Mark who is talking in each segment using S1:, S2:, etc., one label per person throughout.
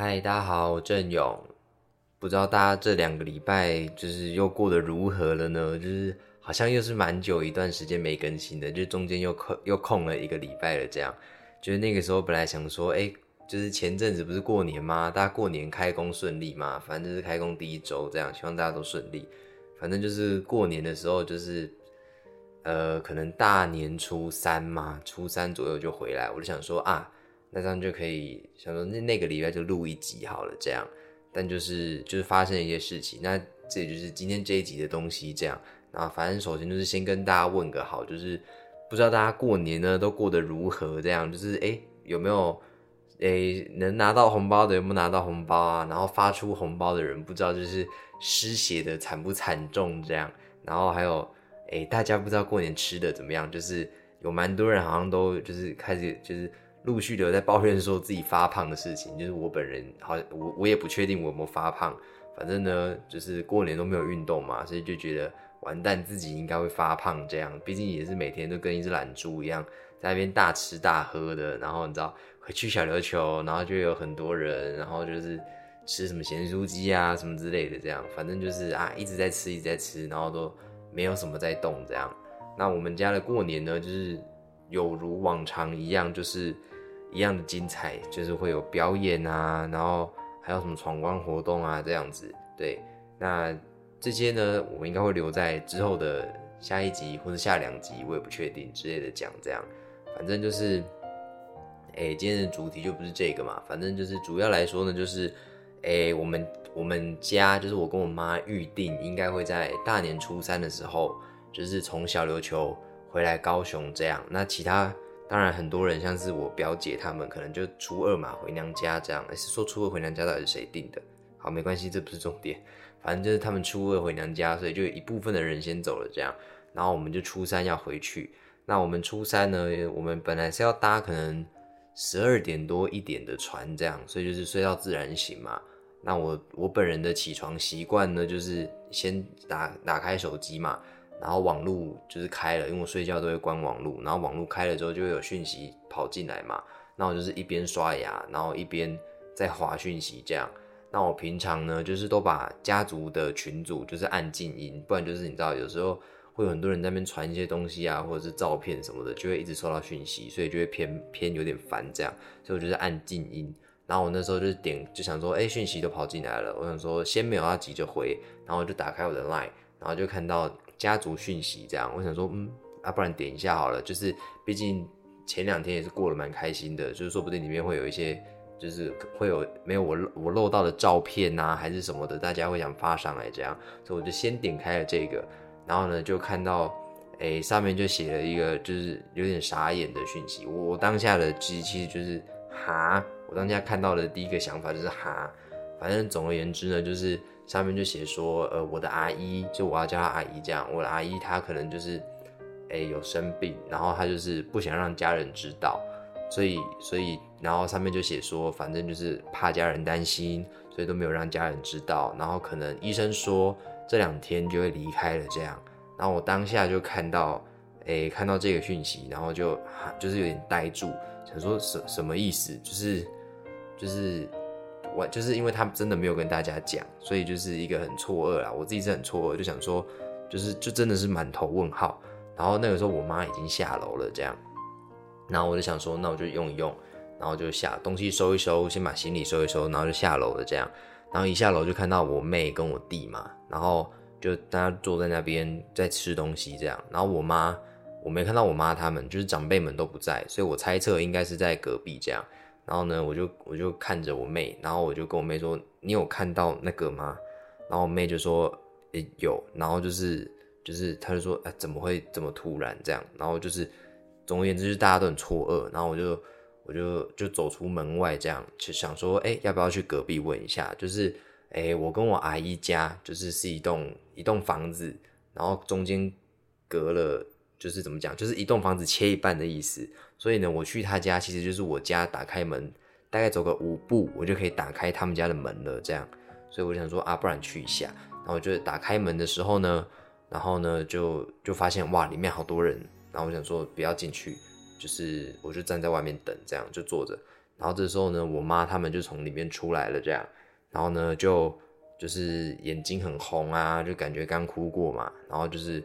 S1: 嗨，大家好，我郑勇。不知道大家这两个礼拜就是又过得如何了呢？就是好像又是蛮久一段时间没更新的，就中间又空又空了一个礼拜了。这样，就是那个时候本来想说，哎，就是前阵子不是过年吗？大家过年开工顺利吗？反正就是开工第一周，这样希望大家都顺利。反正就是过年的时候，就是呃，可能大年初三嘛，初三左右就回来。我就想说啊，那这样就可以想说那那个礼拜就录一集好了，这样。但就是就是发生一些事情，那这也就是今天这一集的东西。这样，那反正首先就是先跟大家问个好，就是不知道大家过年呢都过得如何？这样就是哎有没有哎能拿到红包的有没有拿到红包啊？然后发出红包的人不知道就是失血的惨不惨重？这样，然后还有哎大家不知道过年吃的怎么样？就是有蛮多人好像都就是开始就是。陆续的在抱怨说自己发胖的事情，就是我本人好，我我也不确定我有没有发胖，反正呢，就是过年都没有运动嘛，所以就觉得完蛋，自己应该会发胖这样，毕竟也是每天都跟一只懒猪一样，在那边大吃大喝的，然后你知道会去小琉球，然后就有很多人，然后就是吃什么咸酥鸡啊什么之类的，这样，反正就是啊一直在吃一直在吃，然后都没有什么在动这样。那我们家的过年呢，就是有如往常一样，就是。一样的精彩，就是会有表演啊，然后还有什么闯关活动啊，这样子。对，那这些呢，我们应该会留在之后的下一集或者下两集，我也不确定之类的讲。这样，反正就是，哎，今天的主题就不是这个嘛。反正就是主要来说呢，就是，哎，我们我们家就是我跟我妈预定，应该会在大年初三的时候，就是从小琉球回来高雄这样。那其他。当然，很多人像是我表姐他们，可能就初二嘛回娘家这样。是说初二回娘家到底是谁定的？好，没关系，这不是重点。反正就是他们初二回娘家，所以就一部分的人先走了这样。然后我们就初三要回去。那我们初三呢，我们本来是要搭可能十二点多一点的船这样，所以就是睡到自然醒嘛。那我我本人的起床习惯呢，就是先打打开手机嘛。然后网路就是开了，因为我睡觉都会关网路，然后网路开了之后就会有讯息跑进来嘛。那我就是一边刷牙，然后一边在划讯息这样。那我平常呢，就是都把家族的群组就是按静音，不然就是你知道有时候会有很多人在那边传一些东西啊，或者是照片什么的，就会一直收到讯息，所以就会偏偏有点烦这样。所以我就是按静音。然后我那时候就是点就想说，哎，讯息都跑进来了，我想说先没有要急着回，然后就打开我的 line，然后就看到。家族讯息这样，我想说，嗯，啊，不然点一下好了。就是毕竟前两天也是过得蛮开心的，就是说不定里面会有一些，就是会有没有我我漏到的照片呐，还是什么的，大家会想发上来这样，所以我就先点开了这个，然后呢就看到，哎，上面就写了一个就是有点傻眼的讯息。我我当下的其实就是哈，我当下看到的第一个想法就是哈，反正总而言之呢，就是。上面就写说，呃，我的阿姨，就我要叫她阿姨这样。我的阿姨她可能就是，哎，有生病，然后她就是不想让家人知道，所以，所以，然后上面就写说，反正就是怕家人担心，所以都没有让家人知道。然后可能医生说这两天就会离开了这样。然后我当下就看到，哎，看到这个讯息，然后就就是有点呆住，想说什什么意思？就是，就是。我就是因为他真的没有跟大家讲，所以就是一个很错愕啦。我自己是很错愕，就想说，就是就真的是满头问号。然后那个时候我妈已经下楼了，这样，然后我就想说，那我就用一用，然后就下东西收一收，先把行李收一收，然后就下楼了，这样。然后一下楼就看到我妹跟我弟嘛，然后就大家坐在那边在吃东西，这样。然后我妈我没看到我妈他们，就是长辈们都不在，所以我猜测应该是在隔壁这样。然后呢，我就我就看着我妹，然后我就跟我妹说：“你有看到那个吗？”然后我妹就说：“诶，有。”然后就是就是，她就说：“哎，怎么会这么突然这样？”然后就是，总而言之，就是大家都很错愕。然后我就我就就走出门外，这样就想说：“哎，要不要去隔壁问一下？”就是，哎，我跟我阿姨家就是是一栋一栋房子，然后中间隔了。就是怎么讲，就是一栋房子切一半的意思。所以呢，我去他家，其实就是我家打开门，大概走个五步，我就可以打开他们家的门了。这样，所以我想说啊，不然去一下。然后我就打开门的时候呢，然后呢就就发现哇，里面好多人。然后我想说不要进去，就是我就站在外面等，这样就坐着。然后这时候呢，我妈他们就从里面出来了，这样，然后呢就就是眼睛很红啊，就感觉刚哭过嘛，然后就是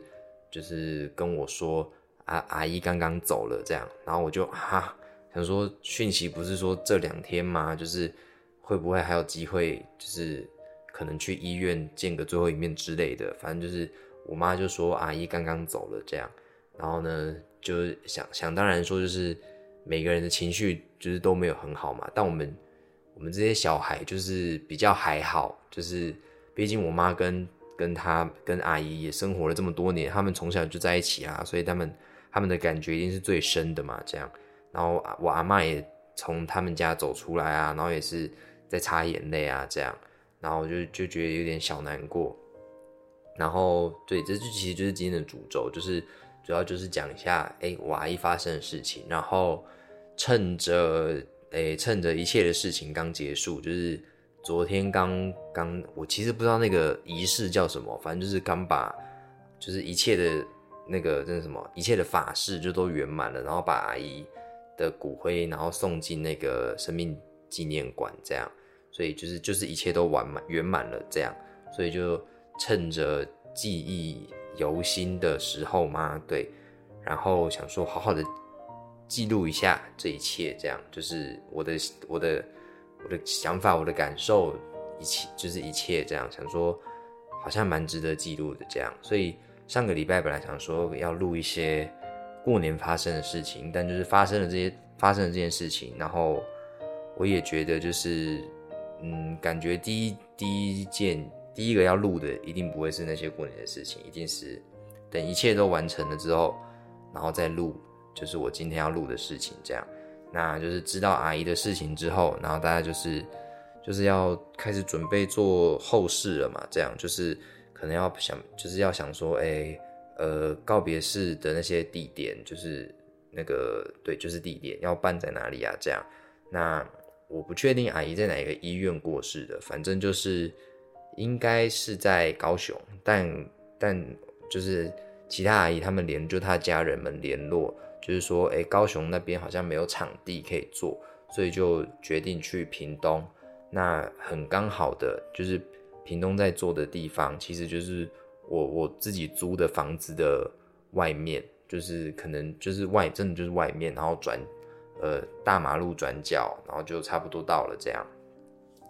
S1: 就是跟我说阿阿姨刚刚走了这样，然后我就哈想说讯息不是说这两天吗？就是会不会还有机会，就是可能去医院见个最后一面之类的，反正就是我妈就说阿姨刚刚走了这样，然后呢就想想当然说就是每个人的情绪就是都没有很好嘛，但我们我们这些小孩就是比较还好，就是毕竟我妈跟跟她跟阿姨也生活了这么多年，他们从小就在一起啊，所以他们他们的感觉一定是最深的嘛，这样，然后我阿妈也从他们家走出来啊，然后也是在擦眼泪啊，这样，然后就就觉得有点小难过，然后对，这就其实就是今天的主轴，就是主要就是讲一下，哎，我阿姨发生的事情，然后趁着，哎，趁着一切的事情刚结束，就是昨天刚刚，我其实不知道那个仪式叫什么，反正就是刚把，就是一切的那个那什么，一切的法事就都圆满了，然后把阿姨的骨灰，然后送进那个生命纪念馆，这样，所以就是就是一切都完满圆满了，这样，所以就。趁着记忆犹新的时候嘛，对，然后想说好好的记录一下这一切，这样就是我的我的我的想法，我的感受，一切就是一切这样，想说好像蛮值得记录的这样，所以上个礼拜本来想说要录一些过年发生的事情，但就是发生了这些发生了这件事情，然后我也觉得就是嗯，感觉第一第一件。第一个要录的一定不会是那些过年的事情，一定是等一切都完成了之后，然后再录，就是我今天要录的事情。这样，那就是知道阿姨的事情之后，然后大家就是就是要开始准备做后事了嘛。这样就是可能要想，就是要想说，哎，呃，告别式的那些地点，就是那个对，就是地点要办在哪里啊？这样，那我不确定阿姨在哪一个医院过世的，反正就是。应该是在高雄，但但就是其他阿姨他们联就他家人们联络，就是说，哎，高雄那边好像没有场地可以做，所以就决定去屏东。那很刚好的就是屏东在做的地方，其实就是我我自己租的房子的外面，就是可能就是外真的就是外面，然后转呃大马路转角，然后就差不多到了这样，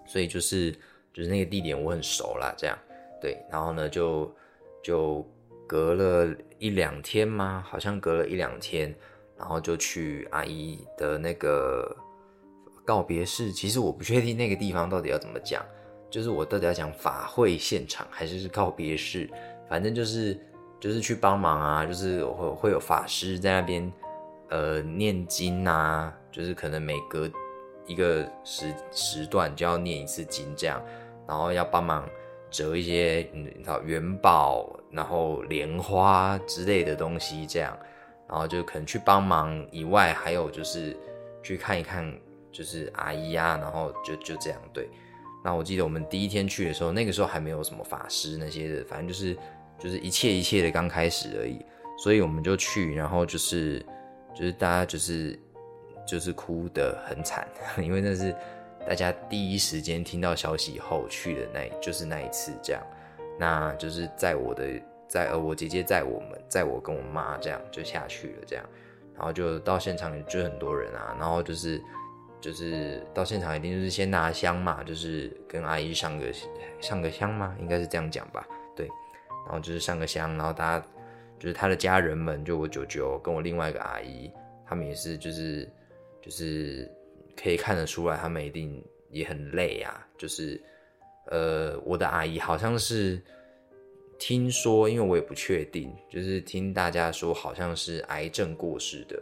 S1: 所以就是。就是那个地点我很熟啦，这样对，然后呢就就隔了一两天吗？好像隔了一两天，然后就去阿姨的那个告别式。其实我不确定那个地方到底要怎么讲，就是我到底要讲法会现场还是是告别式，反正就是就是去帮忙啊，就是会会有法师在那边呃念经啊，就是可能每隔一个时时段就要念一次经这样。然后要帮忙折一些，你知道元宝，然后莲花之类的东西，这样，然后就可能去帮忙以外，还有就是去看一看，就是阿姨啊，然后就就这样对。那我记得我们第一天去的时候，那个时候还没有什么法师那些的，反正就是就是一切一切的刚开始而已，所以我们就去，然后就是就是大家就是就是哭得很惨，因为那是。大家第一时间听到消息后去的那，就是那一次这样，那就是在我的在呃我姐姐在我们在我跟我妈这样就下去了这样，然后就到现场就很多人啊，然后就是就是到现场一定就是先拿香嘛，就是跟阿姨上个上个香嘛，应该是这样讲吧，对，然后就是上个香，然后大家就是他的家人们，就我舅舅跟我另外一个阿姨，他们也是就是就是。可以看得出来，他们一定也很累啊。就是，呃，我的阿姨好像是听说，因为我也不确定，就是听大家说，好像是癌症过世的。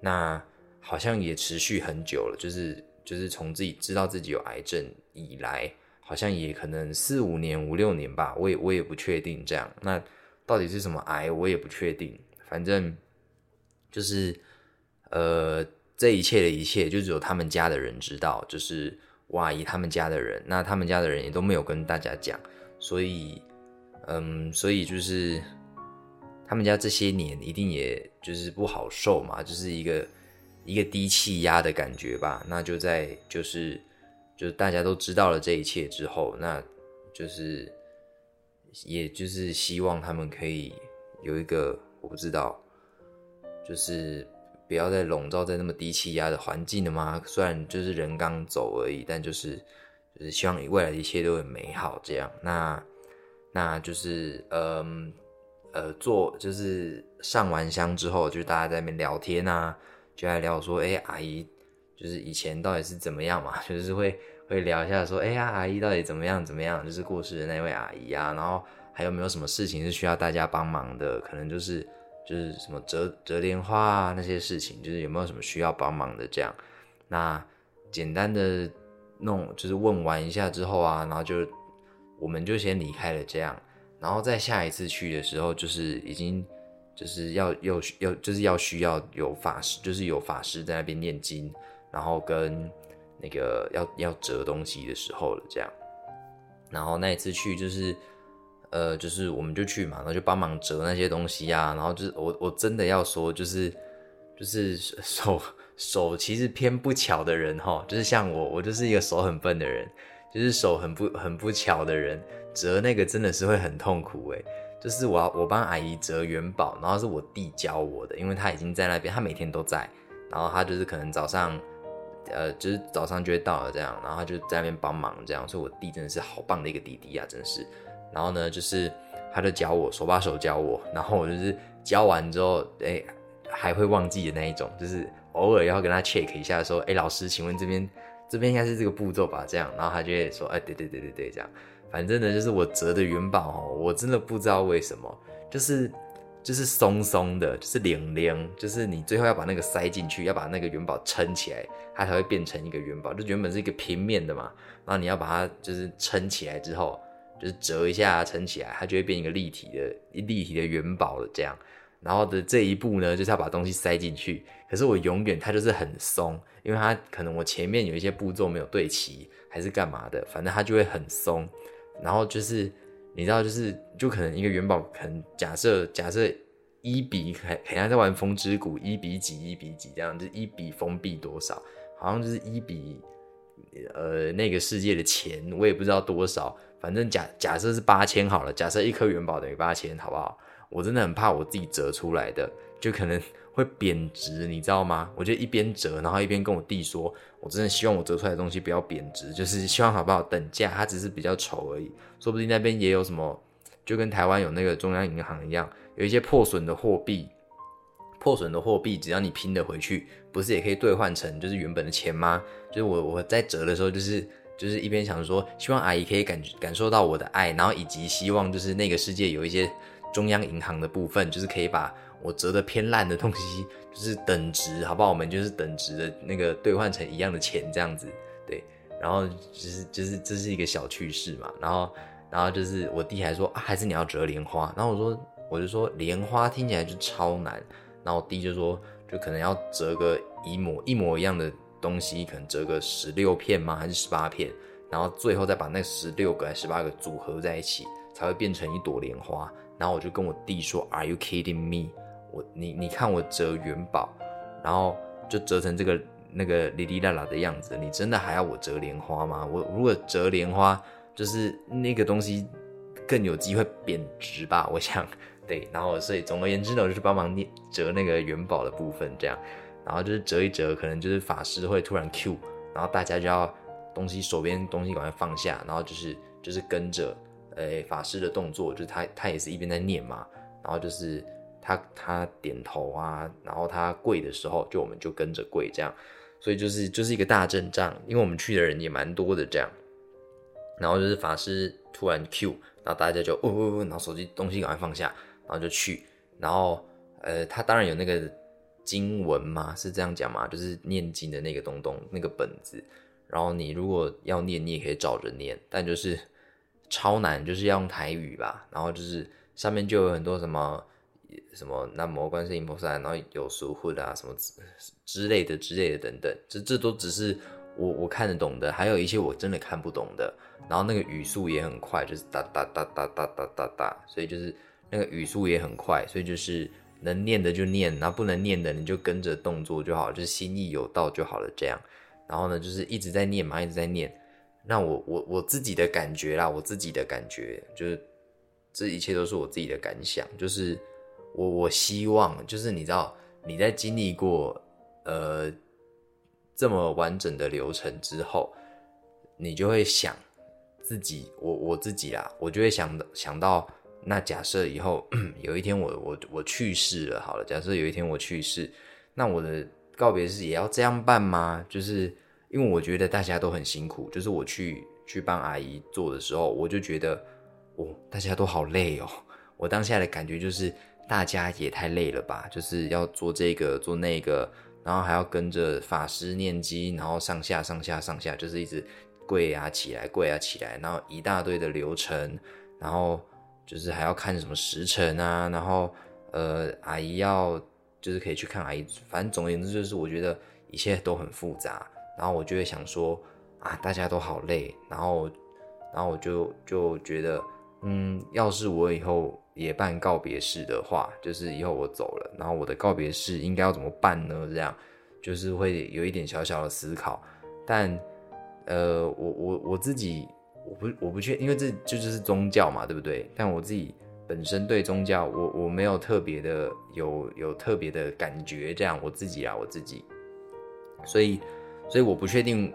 S1: 那好像也持续很久了，就是就是从自己知道自己有癌症以来，好像也可能四五年、五六年吧。我也我也不确定这样。那到底是什么癌，我也不确定。反正就是，呃。这一切的一切，就只有他们家的人知道，就是我阿姨他们家的人。那他们家的人也都没有跟大家讲，所以，嗯，所以就是他们家这些年一定也就是不好受嘛，就是一个一个低气压的感觉吧。那就在就是就是大家都知道了这一切之后，那就是也就是希望他们可以有一个我不知道，就是不要再笼罩在那么低气压的环境了吗？虽然就是人刚走而已，但就是就是希望未来的一切都很美好。这样，那那就是嗯。呃，做就是上完香之后，就大家在那边聊天啊，就在聊说，哎，阿姨就是以前到底是怎么样嘛？就是会会聊一下说，哎呀，阿姨到底怎么样怎么样？就是过世的那位阿姨啊，然后还有没有什么事情是需要大家帮忙的？可能就是就是什么折折莲花啊那些事情，就是有没有什么需要帮忙的这样？那简单的弄就是问完一下之后啊，然后就我们就先离开了这样。然后再下一次去的时候，就是已经就是要要要就是要需要有法师，就是有法师在那边念经，然后跟那个要要折东西的时候了，这样。然后那一次去就是，呃，就是我们就去嘛，然后就帮忙折那些东西啊。然后就是我我真的要说，就是就是手手其实偏不巧的人哈，就是像我，我就是一个手很笨的人，就是手很不很不巧的人。折那个真的是会很痛苦诶，就是我要我帮阿姨折元宝，然后是我弟教我的，因为他已经在那边，他每天都在，然后他就是可能早上，呃，就是早上就会到了这样，然后他就在那边帮忙这样，所以我弟真的是好棒的一个弟弟啊，真是。然后呢，就是他就教我手把手教我，然后我就是教完之后，哎，还会忘记的那一种，就是偶尔要跟他 check 一下，说，哎，老师，请问这边这边应该是这个步骤吧？这样，然后他就会说，哎，对对对对对，这样。反正呢，就是我折的元宝哦，我真的不知道为什么，就是就是松松的，就是零零，就是你最后要把那个塞进去，要把那个元宝撑起来，它才会变成一个元宝。就原本是一个平面的嘛，然后你要把它就是撑起来之后，就是折一下撑起来，它就会变一个立体的立体的元宝了。这样，然后的这一步呢，就是要把东西塞进去。可是我永远它就是很松，因为它可能我前面有一些步骤没有对齐，还是干嘛的，反正它就会很松。然后就是你知道，就是就可能一个元宝，可能假设假设一比还好像在玩风之谷，一比几一比几这样，就一比封闭多少，好像就是一比呃那个世界的钱，我也不知道多少，反正假假设是八千好了，假设一颗元宝等于八千，好不好？我真的很怕我自己折出来的，就可能。会贬值，你知道吗？我就一边折，然后一边跟我弟说：“我真的希望我折出来的东西不要贬值，就是希望好不好等价，它只是比较丑而已。说不定那边也有什么，就跟台湾有那个中央银行一样，有一些破损的货币，破损的货币只要你拼得回去，不是也可以兑换成就是原本的钱吗？就是我我在折的时候，就是就是一边想说，希望阿姨可以感感受到我的爱，然后以及希望就是那个世界有一些中央银行的部分，就是可以把。我折的偏烂的东西就是等值，好不好？我们就是等值的那个兑换成一样的钱这样子，对。然后就是就是这是一个小趣事嘛。然后然后就是我弟还说啊，还是你要折莲花。然后我说我就说莲花听起来就超难。然后我弟就说就可能要折个一模一模一样的东西，可能折个十六片吗？还是十八片？然后最后再把那十六个还是十八个组合在一起，才会变成一朵莲花。然后我就跟我弟说，Are you kidding me？我你你看我折元宝，然后就折成这个那个哩哩啦啦的样子，你真的还要我折莲花吗？我如果折莲花，就是那个东西更有机会贬值吧？我想，对，然后所以总而言之呢，我就是帮忙捏折那个元宝的部分，这样，然后就是折一折，可能就是法师会突然 Q，然后大家就要东西手边东西赶快放下，然后就是就是跟着诶法师的动作，就是他他也是一边在念嘛，然后就是。他他点头啊，然后他跪的时候，就我们就跟着跪，这样，所以就是就是一个大阵仗，因为我们去的人也蛮多的，这样，然后就是法师突然 Q，然后大家就哦哦哦，然后手机东西赶快放下，然后就去，然后呃，他当然有那个经文嘛，是这样讲嘛，就是念经的那个东东那个本子，然后你如果要念，你也可以照着念，但就是超难，就是要用台语吧，然后就是上面就有很多什么。什么南无观世音菩萨，然后有疏忽的啊，什么之类的之类的等等，这这都只是我我看得懂的，还有一些我真的看不懂的。然后那个语速也很快，就是哒哒哒哒哒哒哒哒，所以就是那个语速也很快，所以就是能念的就念，然后不能念的你就跟着动作就好，就是心意有到就好了这样。然后呢，就是一直在念嘛，一直在念。那我我我自己的感觉啦，我自己的感觉就是这一切都是我自己的感想，就是我我希望就是你知道你在经历过呃这么完整的流程之后，你就会想自己我我自己啦，我就会想想到那假设以后 有一天我我我去世了，好了，假设有一天我去世，那我的告别式也要这样办吗？就是。因为我觉得大家都很辛苦，就是我去去帮阿姨做的时候，我就觉得，哦，大家都好累哦。我当下的感觉就是，大家也太累了吧，就是要做这个做那个，然后还要跟着法师念经，然后上下上下上下，就是一直跪啊起来，跪啊起来，然后一大堆的流程，然后就是还要看什么时辰啊，然后呃，阿姨要就是可以去看阿姨，反正总而言之，就是我觉得一切都很复杂。然后我就会想说，啊，大家都好累，然后，然后我就就觉得，嗯，要是我以后也办告别式的话，就是以后我走了，然后我的告别式应该要怎么办呢？这样，就是会有一点小小的思考。但，呃，我我我自己，我不我不确，因为这这就是宗教嘛，对不对？但我自己本身对宗教，我我没有特别的有有特别的感觉，这样我自己啊，我自己，所以。所以我不确定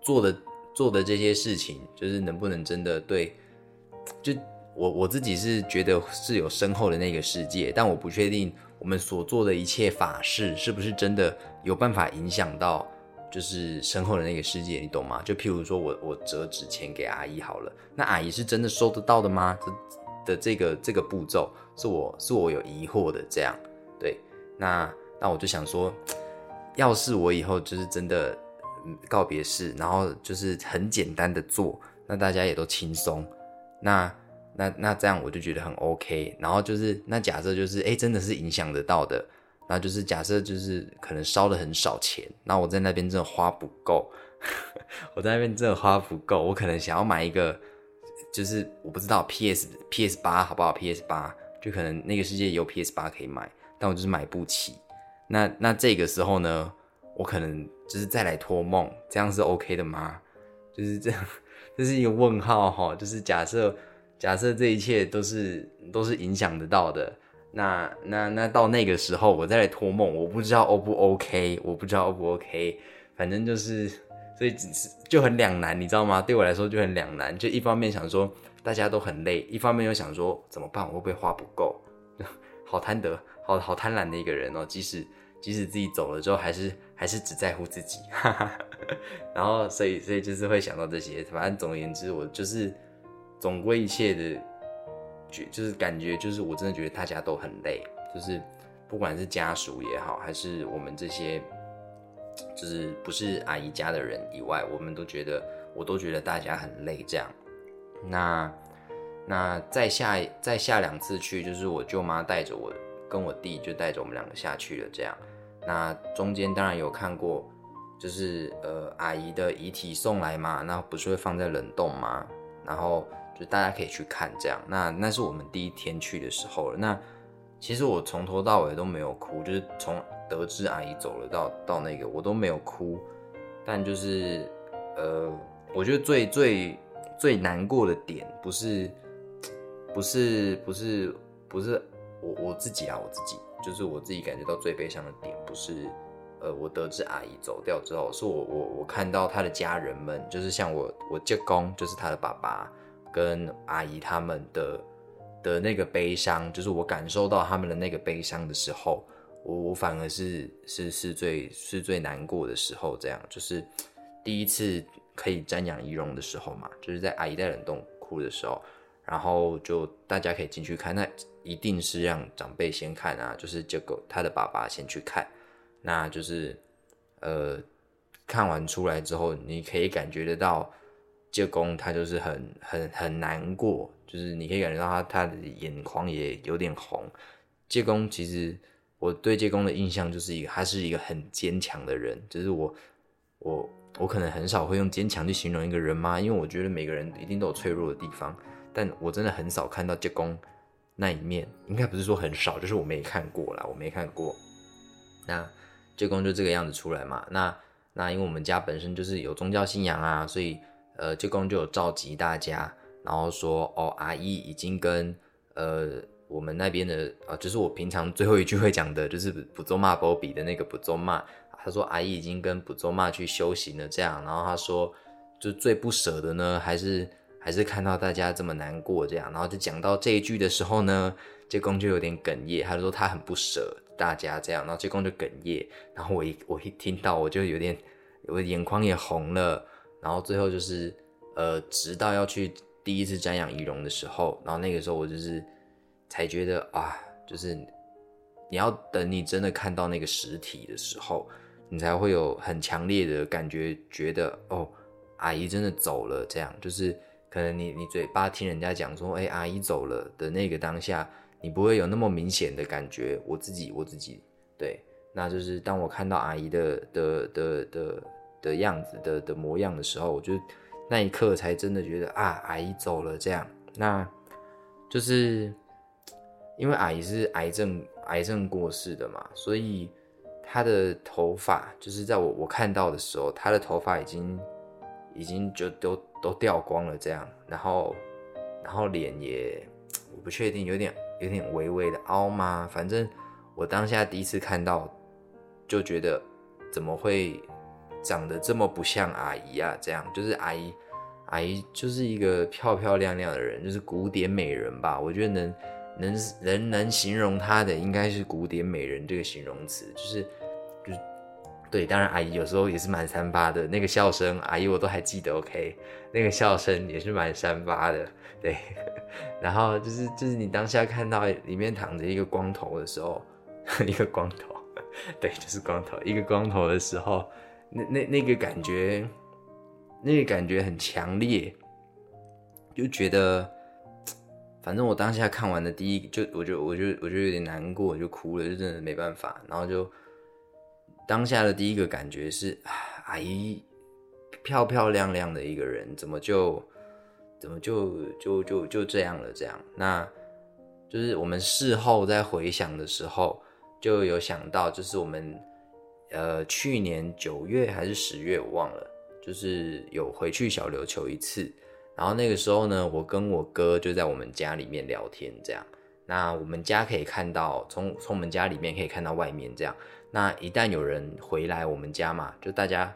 S1: 做的做的这些事情，就是能不能真的对，就我我自己是觉得是有深厚的那个世界，但我不确定我们所做的一切法事是不是真的有办法影响到就是身后的那个世界，你懂吗？就譬如说我我折纸钱给阿姨好了，那阿姨是真的收得到的吗？的这个这个步骤是我是我有疑惑的，这样对，那那我就想说。要是我以后就是真的告别式，然后就是很简单的做，那大家也都轻松，那那那这样我就觉得很 OK。然后就是那假设就是哎真的是影响得到的，那就是假设就是可能烧的很少钱，那我在那边真的花不够，我在那边真的花不够，我可能想要买一个，就是我不知道 PS PS 八好不好？PS 八就可能那个世界有 PS 八可以买，但我就是买不起。那那这个时候呢，我可能就是再来托梦，这样是 OK 的吗？就是这样，这是一个问号哈。就是假设假设这一切都是都是影响得到的，那那那到那个时候我再来托梦，我不知道 O 不 OK，我不知道 O 不 OK，反正就是所以只是就很两难，你知道吗？对我来说就很两难，就一方面想说大家都很累，一方面又想说怎么办？我会不会花不够？好贪得，好好贪婪的一个人哦，即使。即使自己走了之后，还是还是只在乎自己，哈 哈然后所以所以就是会想到这些。反正总而言之，我就是总归一切的就是感觉就是我真的觉得大家都很累，就是不管是家属也好，还是我们这些就是不是阿姨家的人以外，我们都觉得我都觉得大家很累。这样，那那再下再下两次去，就是我舅妈带着我跟我弟就带着我们两个下去了，这样。那中间当然有看过，就是呃阿姨的遗体送来嘛，那不是会放在冷冻吗？然后就大家可以去看这样。那那是我们第一天去的时候了。那其实我从头到尾都没有哭，就是从得知阿姨走了到到那个我都没有哭。但就是呃，我觉得最最最难过的点不是不是不是不是我我自己啊，我自己。就是我自己感觉到最悲伤的点，不是，呃，我得知阿姨走掉之后，是我我我看到他的家人们，就是像我我舅公，就是他的爸爸跟阿姨他们的的那个悲伤，就是我感受到他们的那个悲伤的时候，我我反而是是是最是最难过的时候，这样就是第一次可以瞻仰仪容的时候嘛，就是在阿姨在冷冻库的时候。然后就大家可以进去看，那一定是让长辈先看啊，就是这个他的爸爸先去看，那就是，呃，看完出来之后，你可以感觉得到，介公他就是很很很难过，就是你可以感觉到他他的眼眶也有点红。介公其实我对介公的印象就是一个，他是一个很坚强的人，就是我我我可能很少会用坚强去形容一个人嘛，因为我觉得每个人一定都有脆弱的地方。但我真的很少看到介公那一面，应该不是说很少，就是我没看过啦，我没看过。那介公就这个样子出来嘛，那那因为我们家本身就是有宗教信仰啊，所以呃舅公就有召集大家，然后说哦阿姨已经跟呃我们那边的啊，就是我平常最后一句会讲的，就是补周骂波比的那个补周骂，他说阿姨已经跟补周骂去修行了，这样，然后他说就最不舍的呢，还是。还是看到大家这么难过，这样，然后就讲到这一句的时候呢，这公就有点哽咽，他说他很不舍大家这样，然后这公就哽咽，然后我一我一听到我就有点，我眼眶也红了，然后最后就是呃，直到要去第一次瞻仰仪容的时候，然后那个时候我就是才觉得啊，就是你要等你真的看到那个实体的时候，你才会有很强烈的感觉，觉得哦，阿姨真的走了，这样就是。可能你你嘴巴听人家讲说，哎，阿姨走了的那个当下，你不会有那么明显的感觉。我自己我自己对，那就是当我看到阿姨的的的的的样子的的模样的时候，我就那一刻才真的觉得啊，阿姨走了这样。那就是因为阿姨是癌症癌症过世的嘛，所以她的头发就是在我我看到的时候，她的头发已经已经就都。都掉光了，这样，然后，然后脸也，我不确定，有点有点微微的凹吗？反正我当下第一次看到，就觉得怎么会长得这么不像阿姨啊？这样，就是阿姨，阿姨就是一个漂漂亮亮的人，就是古典美人吧？我觉得能能能能形容她的，应该是古典美人这个形容词，就是就是。对，当然阿姨有时候也是蛮三八的，那个笑声，阿姨我都还记得。OK，那个笑声也是蛮三八的。对，然后就是就是你当下看到里面躺着一个光头的时候，一个光头，对，就是光头，一个光头的时候，那那那个感觉，那个感觉很强烈，就觉得，反正我当下看完的第一，就我就我就我就有点难过，就哭了，就真的没办法，然后就。当下的第一个感觉是，阿姨漂漂亮亮的一个人，怎么就怎么就就就就这样了？这样，那就是我们事后在回想的时候，就有想到，就是我们呃去年九月还是十月，我忘了，就是有回去小琉球一次，然后那个时候呢，我跟我哥就在我们家里面聊天，这样，那我们家可以看到，从从我们家里面可以看到外面，这样。那一旦有人回来我们家嘛，就大家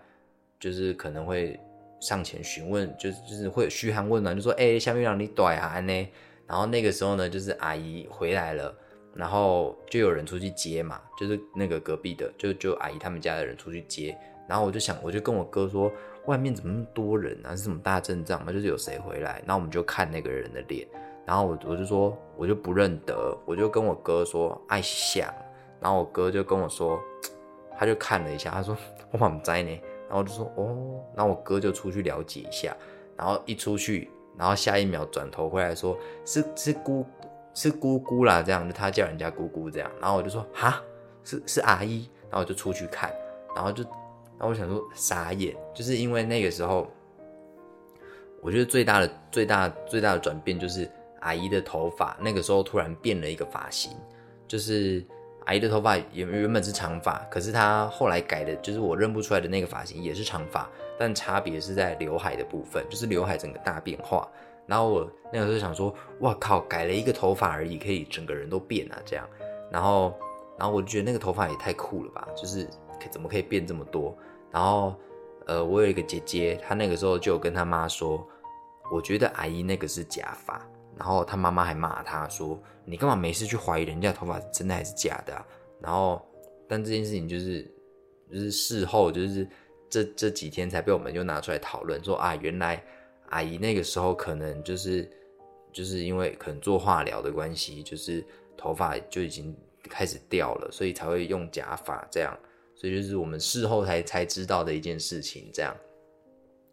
S1: 就是可能会上前询问，就是就是会嘘寒问暖，就说哎，下面让你短啊呢。然后那个时候呢，就是阿姨回来了，然后就有人出去接嘛，就是那个隔壁的，就就阿姨他们家的人出去接。然后我就想，我就跟我哥说，外面怎么那么多人啊？是什么大阵仗吗？就是有谁回来？那我们就看那个人的脸。然后我我就说，我就不认得，我就跟我哥说，爱想。然后我哥就跟我说，他就看了一下，他说我怎么在呢？然后我就说哦，然后我哥就出去了解一下，然后一出去，然后下一秒转头回来说是是姑是姑姑啦，这样他叫人家姑姑这样。然后我就说哈，是是阿姨，然后我就出去看，然后就然后我想说傻眼，就是因为那个时候，我觉得最大的最大最大的转变就是阿姨的头发那个时候突然变了一个发型，就是。阿姨的头发原原本是长发，可是她后来改的，就是我认不出来的那个发型也是长发，但差别是在刘海的部分，就是刘海整个大变化。然后我那个时候想说，哇靠，改了一个头发而已，可以整个人都变啊这样。然后，然后我就觉得那个头发也太酷了吧，就是可怎么可以变这么多？然后，呃，我有一个姐姐，她那个时候就跟她妈说，我觉得阿姨那个是假发。然后她妈妈还骂她说：“你干嘛没事去怀疑人家头发是真的还是假的？”然后，但这件事情就是，就是事后就是这这几天才被我们又拿出来讨论，说啊，原来阿姨那个时候可能就是就是因为可能做化疗的关系，就是头发就已经开始掉了，所以才会用假发这样。所以就是我们事后才才知道的一件事情。这样，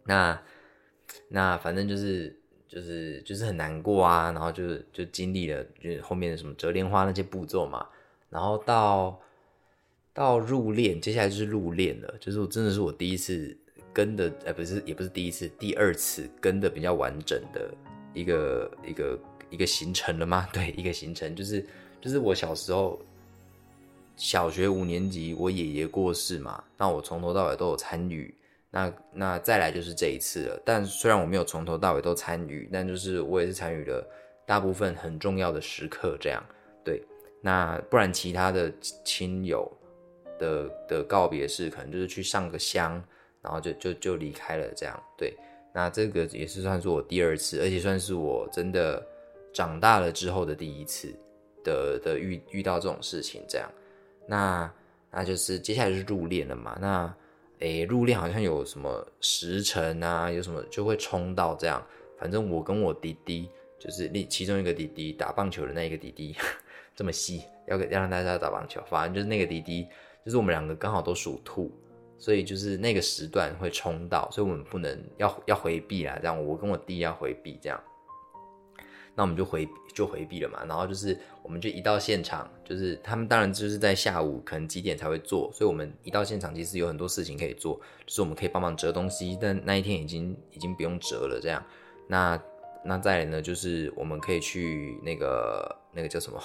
S1: 那那反正就是。就是就是很难过啊，然后就是就经历了就是后面的什么折莲花那些步骤嘛，然后到到入殓，接下来就是入殓了，就是我真的是我第一次跟的，呃，不是也不是第一次，第二次跟的比较完整的一个一个一个行程了吗？对，一个行程就是就是我小时候小学五年级，我爷爷过世嘛，那我从头到尾都有参与。那那再来就是这一次了，但虽然我没有从头到尾都参与，但就是我也是参与了大部分很重要的时刻，这样对。那不然其他的亲友的的告别式，可能就是去上个香，然后就就就离开了，这样对。那这个也是算是我第二次，而且算是我真的长大了之后的第一次的的遇遇到这种事情，这样。那那就是接下来就是入殓了嘛，那。诶，入殓好像有什么时辰啊，有什么就会冲到这样。反正我跟我弟弟，就是另其中一个弟弟打棒球的那一个弟弟，这么细，要要让大家打棒球。反正就是那个弟弟，就是我们两个刚好都属兔，所以就是那个时段会冲到，所以我们不能要要回避啦。这样，我跟我弟要回避这样。那我们就回就回避了嘛，然后就是我们就一到现场，就是他们当然就是在下午可能几点才会做，所以我们一到现场其实有很多事情可以做，就是我们可以帮忙折东西，但那一天已经已经不用折了这样。那那再来呢，就是我们可以去那个那个叫什么，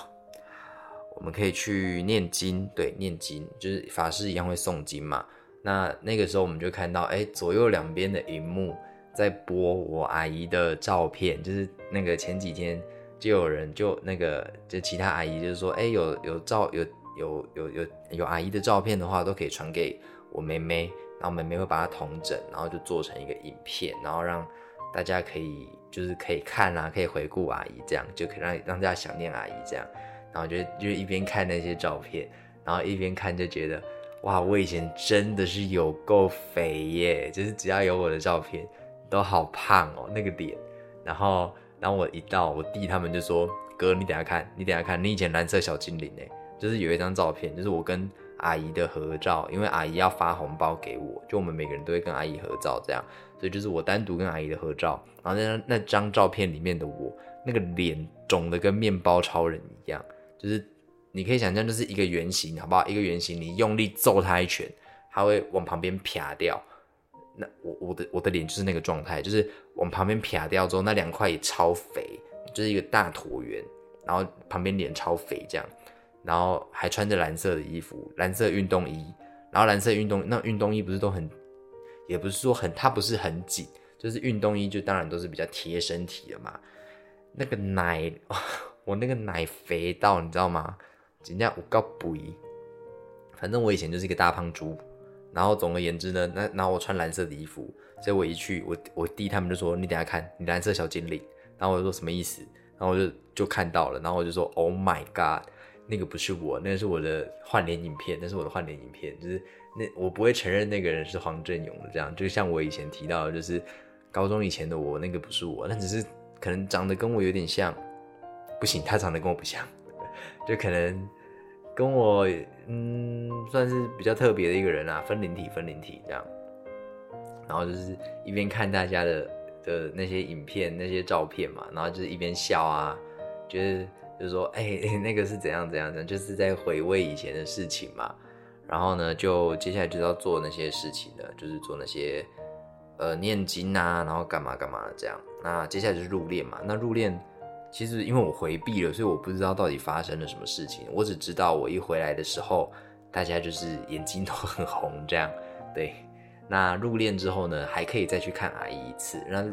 S1: 我们可以去念经，对，念经就是法师一样会诵经嘛。那那个时候我们就看到，哎，左右两边的荧幕。在播我阿姨的照片，就是那个前几天就有人就那个就其他阿姨就是说，哎，有有照有有有有有阿姨的照片的话，都可以传给我妹妹，然后妹妹会把它同整，然后就做成一个影片，然后让大家可以就是可以看啊，可以回顾阿姨，这样就可以让让大家想念阿姨这样，然后就就一边看那些照片，然后一边看就觉得哇，我以前真的是有够肥耶，就是只要有我的照片。都好胖哦，那个脸，然后，然后我一到，我弟他们就说：“哥，你等下看，你等下看，你以前蓝色小精灵哎，就是有一张照片，就是我跟阿姨的合照，因为阿姨要发红包给我，就我们每个人都会跟阿姨合照这样，所以就是我单独跟阿姨的合照，然后那那张照片里面的我，那个脸肿的跟面包超人一样，就是你可以想象，就是一个圆形，好不好？一个圆形，你用力揍他一拳，他会往旁边撇掉。”那我我的我的脸就是那个状态，就是往旁边撇掉之后，那两块也超肥，就是一个大椭圆，然后旁边脸超肥这样，然后还穿着蓝色的衣服，蓝色运动衣，然后蓝色运动那运动衣不是都很，也不是说很，它不是很紧，就是运动衣就当然都是比较贴身体的嘛。那个奶，我那个奶肥到你知道吗？人家我告不一，反正我以前就是一个大胖猪。然后总而言之呢，那然后我穿蓝色的衣服，所以我一去，我我弟他们就说你等下看你蓝色小精灵，然后我就说什么意思？然后我就就看到了，然后我就说 Oh my god，那个不是我，那是我的换脸影片，那是我的换脸影片，就是那我不会承认那个人是黄振勇的，这样就像我以前提到的，就是高中以前的我，那个不是我，那只是可能长得跟我有点像，不行，他长得跟我不像，就可能。跟我嗯算是比较特别的一个人啊，分灵体分灵体这样，然后就是一边看大家的的那些影片那些照片嘛，然后就是一边笑啊，觉得就是说哎 那个是怎样怎样怎样，就是在回味以前的事情嘛。然后呢，就接下来就要做那些事情的，就是做那些呃念经啊，然后干嘛干嘛的这样。那接下来就是入殓嘛，那入殓。其实因为我回避了，所以我不知道到底发生了什么事情。我只知道我一回来的时候，大家就是眼睛都 很红，这样。对，那入殓之后呢，还可以再去看阿姨一次。那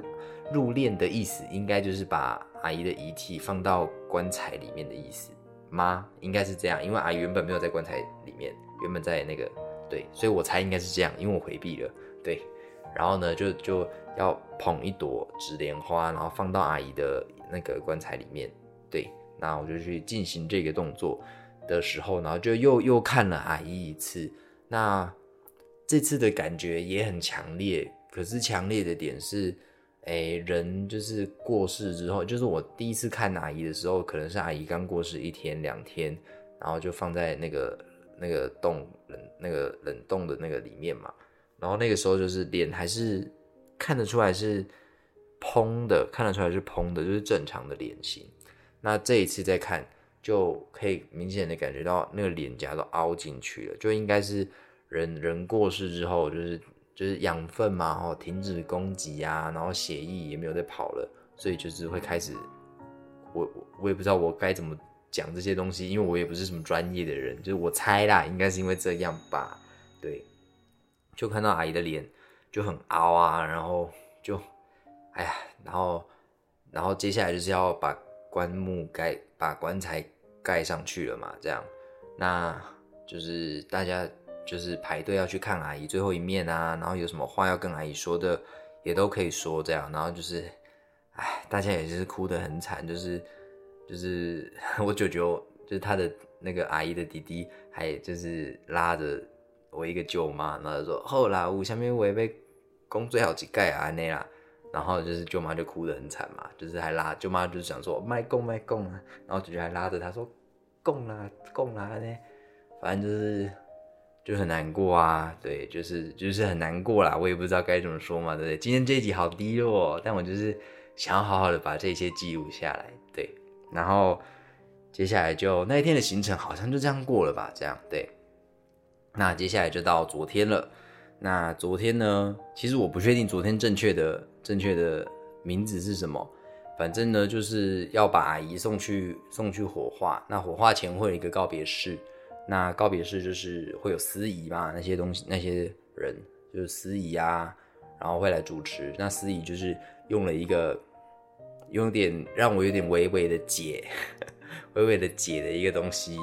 S1: 入殓的意思，应该就是把阿姨的遗体放到棺材里面的意思吗？应该是这样，因为阿姨原本没有在棺材里面，原本在那个对，所以我猜应该是这样，因为我回避了。对，然后呢，就就要捧一朵纸莲花，然后放到阿姨的。那个棺材里面，对，那我就去进行这个动作的时候，然后就又又看了阿姨一次。那这次的感觉也很强烈，可是强烈的点是，哎，人就是过世之后，就是我第一次看阿姨的时候，可能是阿姨刚过世一天两天，然后就放在那个那个冻冷那个冷冻的那个里面嘛，然后那个时候就是脸还是看得出来是。蓬的看得出来是蓬的，就是正常的脸型。那这一次再看，就可以明显的感觉到那个脸颊都凹进去了，就应该是人人过世之后，就是就是养分嘛，哈，停止供给啊，然后血液也没有再跑了，所以就是会开始我我也不知道我该怎么讲这些东西，因为我也不是什么专业的人，就是我猜啦，应该是因为这样吧。对，就看到阿姨的脸就很凹啊，然后就，哎呀，然后然后接下来就是要把棺木盖，把棺材盖上去了嘛，这样，那就是大家就是排队要去看阿姨最后一面啊，然后有什么话要跟阿姨说的，也都可以说这样，然后就是。哎，大家也是哭得很惨，就是就是 我舅舅，就是他的那个阿姨的弟弟，还就是拉着我一个舅妈，然后说后啦，我下面我也被公最好几盖啊那啦，然后就是舅妈就哭得很惨嘛，就是还拉舅妈就是想说卖供卖供啊，然后姐姐还拉着他说供啦供啦呢，反正就是就很难过啊，对，就是就是很难过啦，我也不知道该怎么说嘛，对不对？今天这一集好低落，但我就是。想要好好的把这些记录下来，对，然后接下来就那一天的行程好像就这样过了吧，这样对。那接下来就到昨天了。那昨天呢，其实我不确定昨天正确的正确的名字是什么，反正呢就是要把阿姨送去送去火化。那火化前会有一个告别式，那告别式就是会有司仪嘛，那些东西那些人就是司仪啊，然后会来主持。那司仪就是。用了一个有点让我有点微微的解，微微的解的一个东西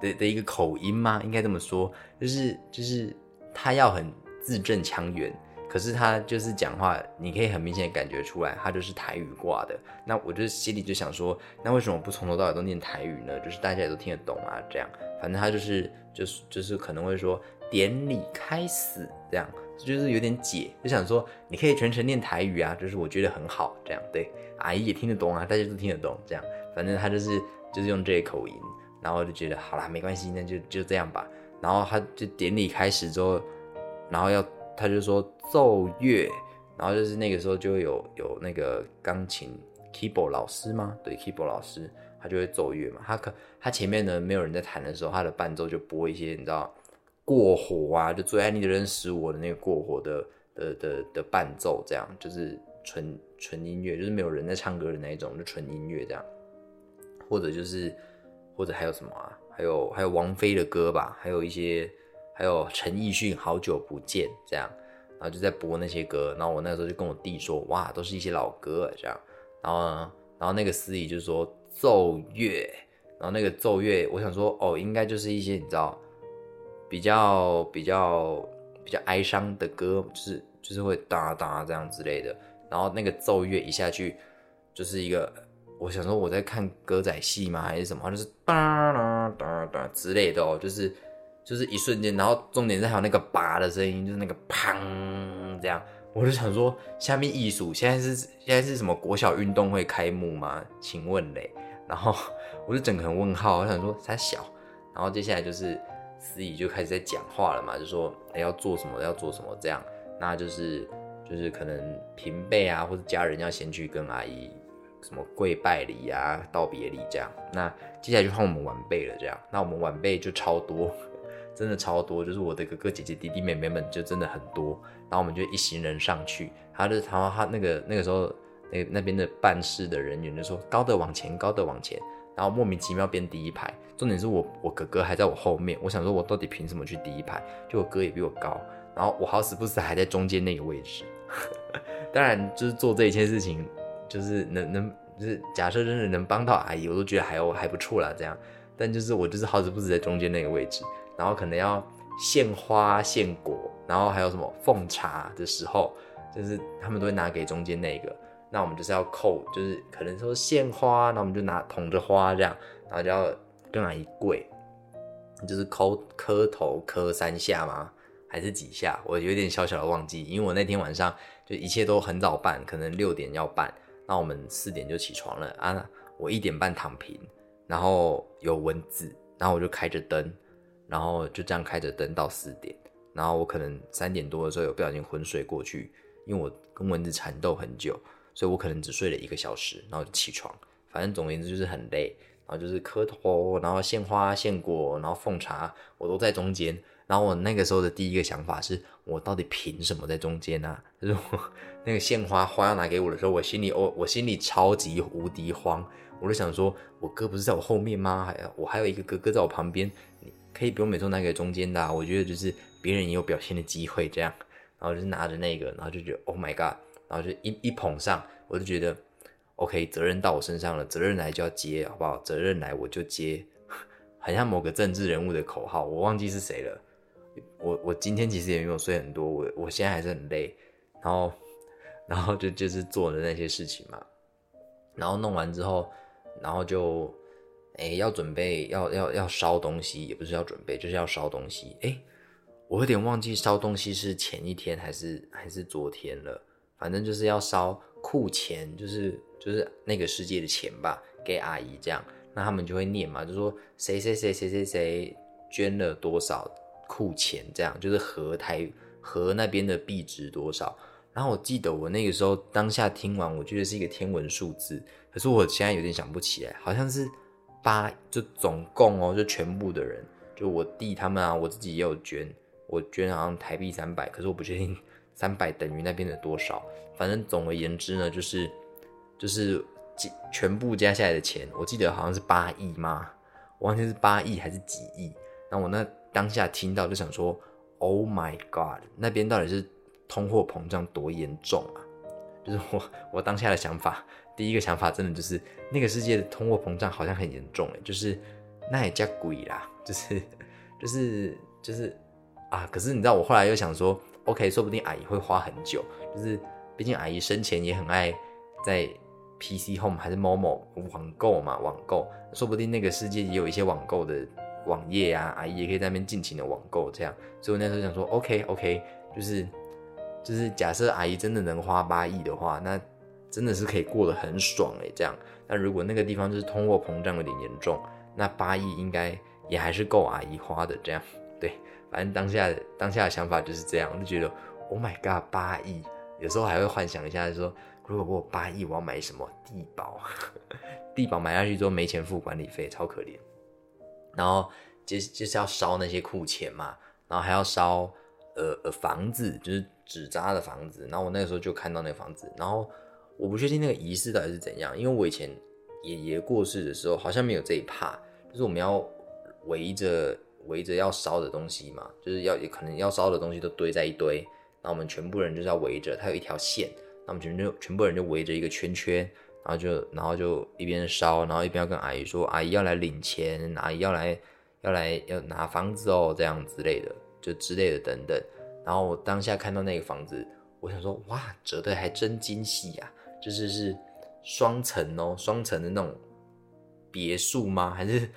S1: 的的一个口音吗？应该这么说，就是就是他要很字正腔圆，可是他就是讲话，你可以很明显感觉出来，他就是台语挂的。那我就心里就想说，那为什么不从头到尾都念台语呢？就是大家也都听得懂啊，这样。反正他就是就是就是可能会说典礼开始这样。就是有点解，就想说你可以全程念台语啊，就是我觉得很好，这样对，阿姨也听得懂啊，大家都听得懂，这样，反正他就是就是用这个口音，然后就觉得好啦，没关系，那就就这样吧。然后他就典礼开始之后，然后要他就说奏乐，然后就是那个时候就会有有那个钢琴 keyboard 老师吗？对，keyboard 老师他就会奏乐嘛，他可他前面呢没有人在弹的时候，他的伴奏就播一些你知道。过火啊，就最爱你的人使我的那个过火的的的的伴奏，这样就是纯纯音乐，就是没有人在唱歌的那一种，就纯音乐这样。或者就是或者还有什么啊？还有还有王菲的歌吧，还有一些还有陈奕迅好久不见这样，然后就在播那些歌。然后我那时候就跟我弟说，哇，都是一些老歌这样。然后呢，然后那个司仪就说奏乐，然后那个奏乐，我想说哦，应该就是一些你知道。比较比较比较哀伤的歌，就是就是会哒哒这样之类的，然后那个奏乐一下去，就是一个，我想说我在看歌仔戏吗，还是什么，就是哒哒哒哒之类的哦，就是就是一瞬间，然后重点是还有那个拔的声音，就是那个砰这样，我就想说下面艺术现在是现在是什么国小运动会开幕吗？请问嘞，然后我就整个人问号，我想说才小，然后接下来就是。司仪就开始在讲话了嘛，就说要做什么要做什么这样，那就是就是可能平辈啊或者家人要先去跟阿姨什么跪拜礼啊道别礼这样，那接下来就换我们晚辈了这样，那我们晚辈就超多，真的超多，就是我的哥哥姐姐弟弟妹妹们就真的很多，然后我们就一行人上去，他就他他那个那个时候那那边的办事的人员就说高的往前高的往前。然后莫名其妙变第一排，重点是我我哥哥还在我后面，我想说我到底凭什么去第一排？就我哥也比我高，然后我好死不死还在中间那个位置。当然就是做这一件事情，就是能能就是假设真的能帮到阿姨，我都觉得还还不错啦。这样，但就是我就是好死不死在中间那个位置，然后可能要献花献果，然后还有什么奉茶的时候，就是他们都会拿给中间那个。那我们就是要扣，就是可能说献花，那我们就拿捧着花这样，然后就要跟阿姨跪，就是磕磕头磕三下吗？还是几下？我有点小小的忘记，因为我那天晚上就一切都很早办，可能六点要办，那我们四点就起床了啊，我一点半躺平，然后有蚊子，然后我就开着灯，然后就这样开着灯到四点，然后我可能三点多的时候有不小心昏睡过去，因为我跟蚊子缠斗很久。所以我可能只睡了一个小时，然后就起床。反正总而言之就是很累，然后就是磕头，然后献花献果，然后奉茶，我都在中间。然后我那个时候的第一个想法是，我到底凭什么在中间呢？就是那个献花花要拿给我的时候，我心里我我心里超级无敌慌。我就想说，我哥不是在我后面吗？还我还有一个哥哥在我旁边，你可以不用每次拿给中间的。我觉得就是别人也有表现的机会，这样。然后就是拿着那个，然后就觉得 Oh my God，然后就一一捧上，我就觉得 OK，责任到我身上了，责任来就要接，好不好？责任来我就接，很像某个政治人物的口号，我忘记是谁了。我我今天其实也没有睡很多，我我现在还是很累，然后然后就就是做的那些事情嘛，然后弄完之后，然后就哎要准备要要要烧东西，也不是要准备，就是要烧东西。哎，我有点忘记烧东西是前一天还是还是昨天了，反正就是要烧库钱，就是就是那个世界的钱吧，给阿姨这样，那他们就会念嘛，就说谁谁谁谁谁谁捐了多少。库钱这样就是和台和那边的币值多少？然后我记得我那个时候当下听完，我觉得是一个天文数字，可是我现在有点想不起来，好像是八，就总共哦，就全部的人，就我弟他们啊，我自己也有捐，我捐好像台币三百，可是我不确定 三百等于那边的多少。反正总而言之呢，就是就是全部加下来的钱，我记得好像是八亿吗？我忘记是八亿还是几亿？那我那。当下听到就想说，Oh my God，那边到底是通货膨胀多严重啊？就是我我当下的想法，第一个想法真的就是那个世界的通货膨胀好像很严重哎，就是那也叫鬼啦，就是 就是就是啊！可是你知道我后来又想说，OK，说不定阿姨会花很久，就是毕竟阿姨生前也很爱在 PC Home 还是某某网购嘛，网购，说不定那个世界也有一些网购的。网页啊，阿姨也可以在那边尽情的网购，这样。所以我那时候想说，OK OK，就是就是假设阿姨真的能花八亿的话，那真的是可以过得很爽诶。这样。但如果那个地方就是通货膨胀有点严重，那八亿应该也还是够阿姨花的。这样，对，反正当下当下的想法就是这样，我就觉得，Oh my God，八亿，有时候还会幻想一下，说如果我八亿，我要买什么地保？地保买下去之后没钱付管理费，超可怜。然后就就是要烧那些库钱嘛，然后还要烧呃呃房子，就是纸扎的房子。然后我那个时候就看到那个房子，然后我不确定那个仪式到底是怎样，因为我以前爷爷过世的时候好像没有这一趴，就是我们要围着围着要烧的东西嘛，就是要可能要烧的东西都堆在一堆，然后我们全部人就是要围着，它有一条线，那我们全就全部人就围着一个圈圈。然后就，然后就一边烧，然后一边要跟阿姨说，阿姨要来领钱，阿姨要来，要来要拿房子哦，这样之类的，就之类的等等。然后我当下看到那个房子，我想说，哇，折的还真精细呀，就是是双层哦，双层的那种别墅吗？还是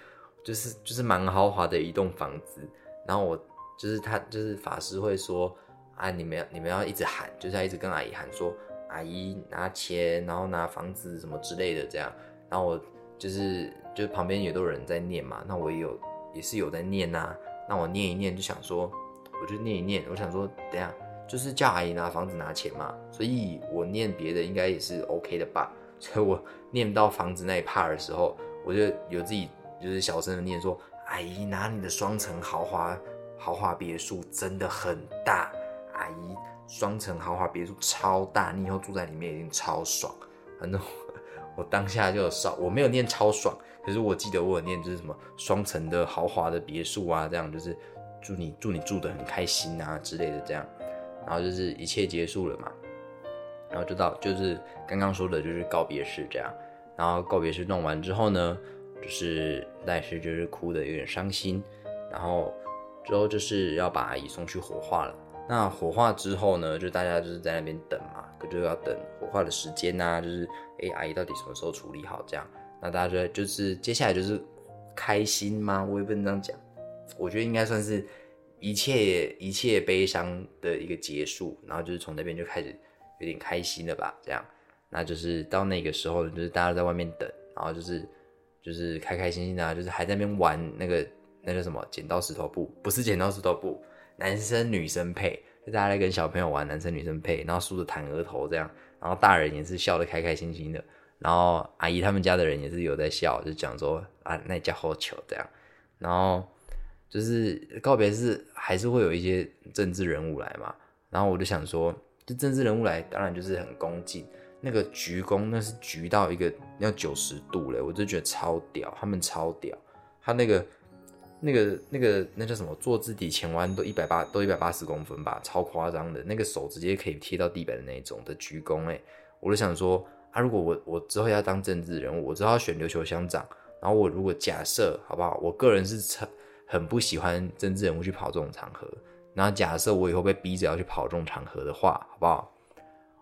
S1: 就是就是蛮豪华的一栋房子？然后我就是他就是法师会说，啊，你们要你们要一直喊，就是要一直跟阿姨喊说。阿姨拿钱，然后拿房子什么之类的，这样，然后我就是就旁边也都有人在念嘛，那我也有也是有在念呐，那我念一念就想说，我就念一念，我想说，等下就是叫阿姨拿房子拿钱嘛，所以我念别的应该也是 OK 的吧，所以我念到房子那一 part 的时候，我就有自己就是小声的念说，阿姨拿你的双层豪华豪华别墅真的很大，阿姨。双层豪华别墅超大，你以后住在里面一定超爽。反正我当下就少，我没有念超爽，可是我记得我有念就是什么双层的豪华的别墅啊，这样就是祝你祝你住的很开心啊之类的这样。然后就是一切结束了嘛，然后就到就是刚刚说的就是告别式这样。然后告别式弄完之后呢，就是赖是就是哭的有点伤心，然后之后就是要把阿姨送去火化了。那火化之后呢，就大家就是在那边等嘛，可就要等火化的时间呐，就是哎，阿姨到底什么时候处理好这样？那大家就就是接下来就是开心吗？我也不能这样讲，我觉得应该算是一切一切悲伤的一个结束，然后就是从那边就开始有点开心了吧？这样，那就是到那个时候，就是大家在外面等，然后就是就是开开心心的，就是还在那边玩那个那叫什么剪刀石头布，不是剪刀石头布。男生女生配，就大家在跟小朋友玩，男生女生配，然后梳着弹额头这样，然后大人也是笑得开开心心的，然后阿姨他们家的人也是有在笑，就讲说啊那家好糗这样，然后就是告别是还是会有一些政治人物来嘛，然后我就想说，就政治人物来当然就是很恭敬，
S2: 那个鞠躬，那是鞠到一个要九十度嘞，我就觉得超屌，他们超屌，他那个那个那个那叫什么坐姿底前弯都一百八都一百八十公分吧，超夸张的，那个手直接可以贴到地板的那种的鞠躬哎，我就想说啊，如果我我之后要当政治人物，我之后要选琉球乡长，然后我如果假设好不好，我个人是成很不喜欢政治人物去跑这种场合，然后假设我以后被逼着要去跑这种场合的话，好不好？